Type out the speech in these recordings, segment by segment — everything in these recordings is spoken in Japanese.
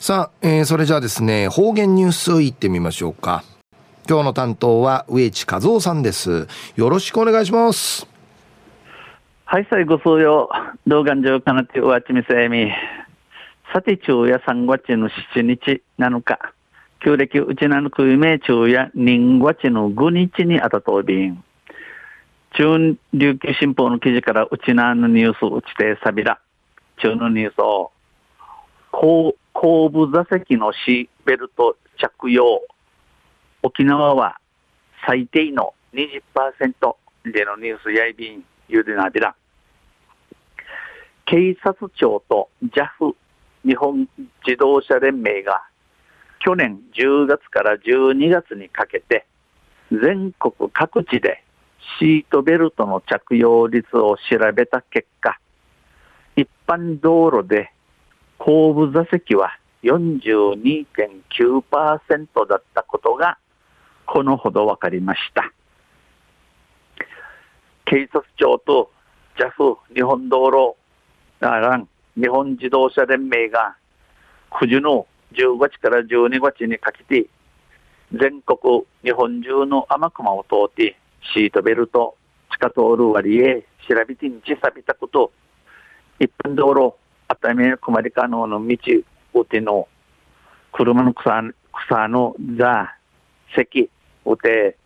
さあ、えー、それじゃあですね、方言ニュースいってみましょうか。今日の担当は植地和夫さんです。よろしくお願いします。はい、最後数曜、動画上かなっておわちみせみ。さて、昼夜3月の7日7日、旧暦うちなのくいめ昼夜人月の5日にあたとびん。中琉球新報の記事からうちなのニュースうちてさびら。中のニュースを、後後部座席のシーベルト着用。沖縄は最低の20%でのニュースやいびんゆでなびら。警察庁と JAF 日本自動車連盟が去年10月から12月にかけて全国各地でシートベルトの着用率を調べた結果、一般道路で後部座席は42.9%だったことがこのほど分かりました。警察庁と JAF 日本道路らん日本自動車連盟が9時の10月から12月にかけて全国日本中の天熊を通ってシートベルト地下通る割へ調べてにちさびたこと一般道路熱海困りかのの道うての車の草草の座席うて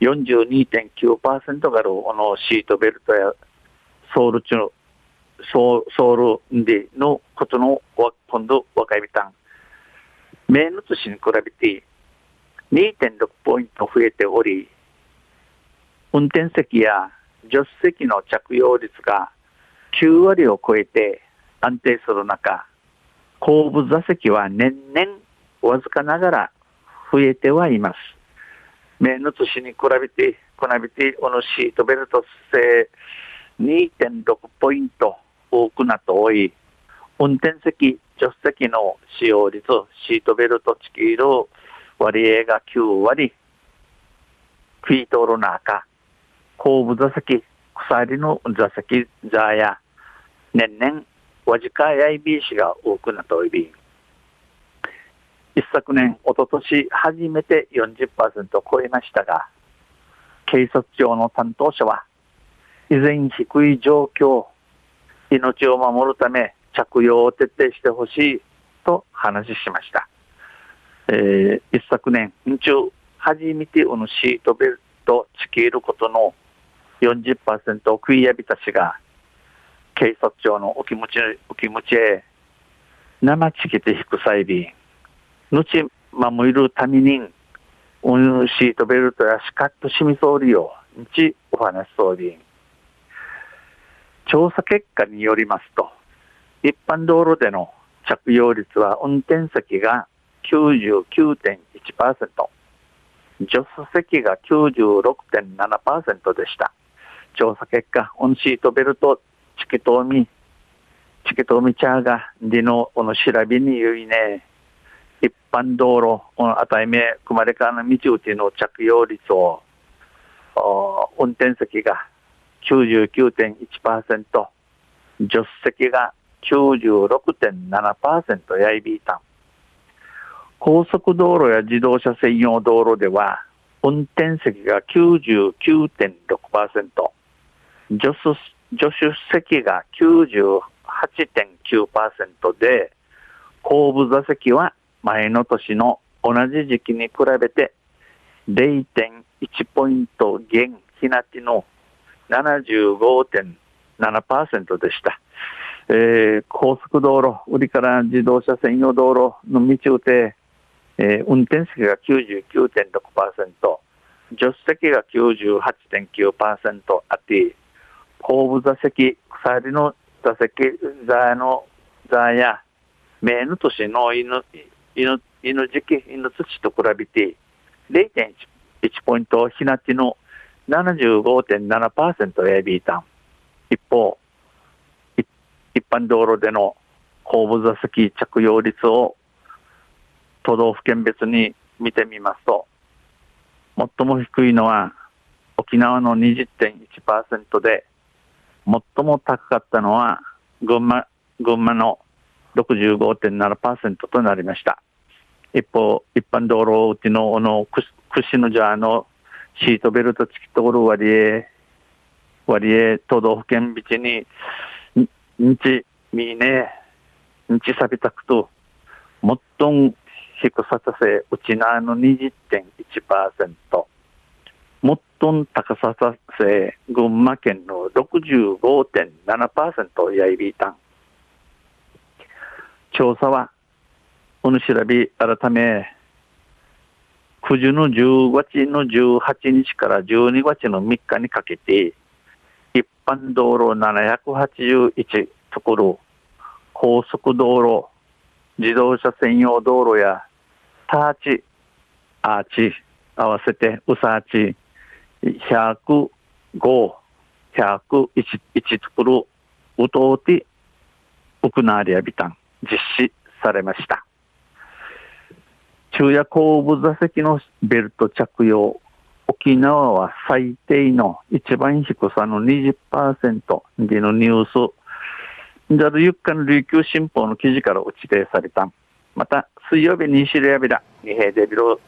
42.9%があるこのシートベルトやソウル中ソウソウルでのことの今度分かりたん。名の年に比べて2.6ポイント増えており、運転席や助手席の着用率が9割を超えて安定する中、後部座席は年々わずかながら増えてはいます。名の年に比べて、比べて、このシートベルト製2.6ポイント多くなっておい、運転席、助手席の使用率、シートベルトチキール割合が9割、フィートルナーカ、後部座席、鎖の座席座や、年々、わじかやいびいしが多くなっており、一昨年、一昨年初めて40%を超えましたが、警察庁の担当者は、依然低い状況、命を守るため着用を徹底してほしいと話しました。えー、一昨年、中、初めてこのシートベルトつけることの40%を食いやびたしが、警察庁のお気持ち、お気持ちへ、生ちけて引く際に、後、守るために、シートベルトやシカッとしみそうりよ、日お話しそうり。調査結果によりますと、一般道路での着用率は運転席が99.1%、助手席が96.7%でした。調査結果、オンシートベルト、チケトーミ、チケトーミチャーが、での、この調べに言いね、一般道路、この値目、組まれかの道うちの着用率を、運転席が99.1%、助手席が96.7%やいびいたん。高速道路や自動車専用道路では、運転席が99.6%、助手助手席が98.9%で、後部座席は前の年の同じ時期に比べて0.1ポイント減、ひなちの75.7%でした。えー、高速道路、売りから自動車専用道路の道で、えー、運転席が99.6%、助手席が98.9%あって、後部座席、鎖の座席座の座や、名の年の犬、犬、犬時期、犬土と比べて、0.1ポイント、ひなちの75.7%エビータン。一方、一般道路での後部座席着用率を都道府県別に見てみますと、最も低いのは沖縄の20.1%で、最も高かったのは群馬、群馬の65.7%となりました。一方、一般道路うちのの串のじゃのシートベルト付き通る割合、割合都道府県ビチに、日、みね、日さびたくと、もっとん低ささせ、うちなの20.1%、もっとん高ささせ、群馬県の65.7%やいびいたん。調査は、おぬしらび改め、9時の10月の18日から12月の3日にかけて、一般道路781ところ、高速道路、自動車専用道路や、ターチ、アーチ、合わせて、ウサーチ、100 105、101ところ、うとうて、行われやびたん、実施されました。昼夜後部座席のベルト着用、沖縄は最低の一番低さの20%でのニュース、じゃるゆっかの琉球新報の記事から打ち出された。また、水曜日に知りやびら、二平デビロ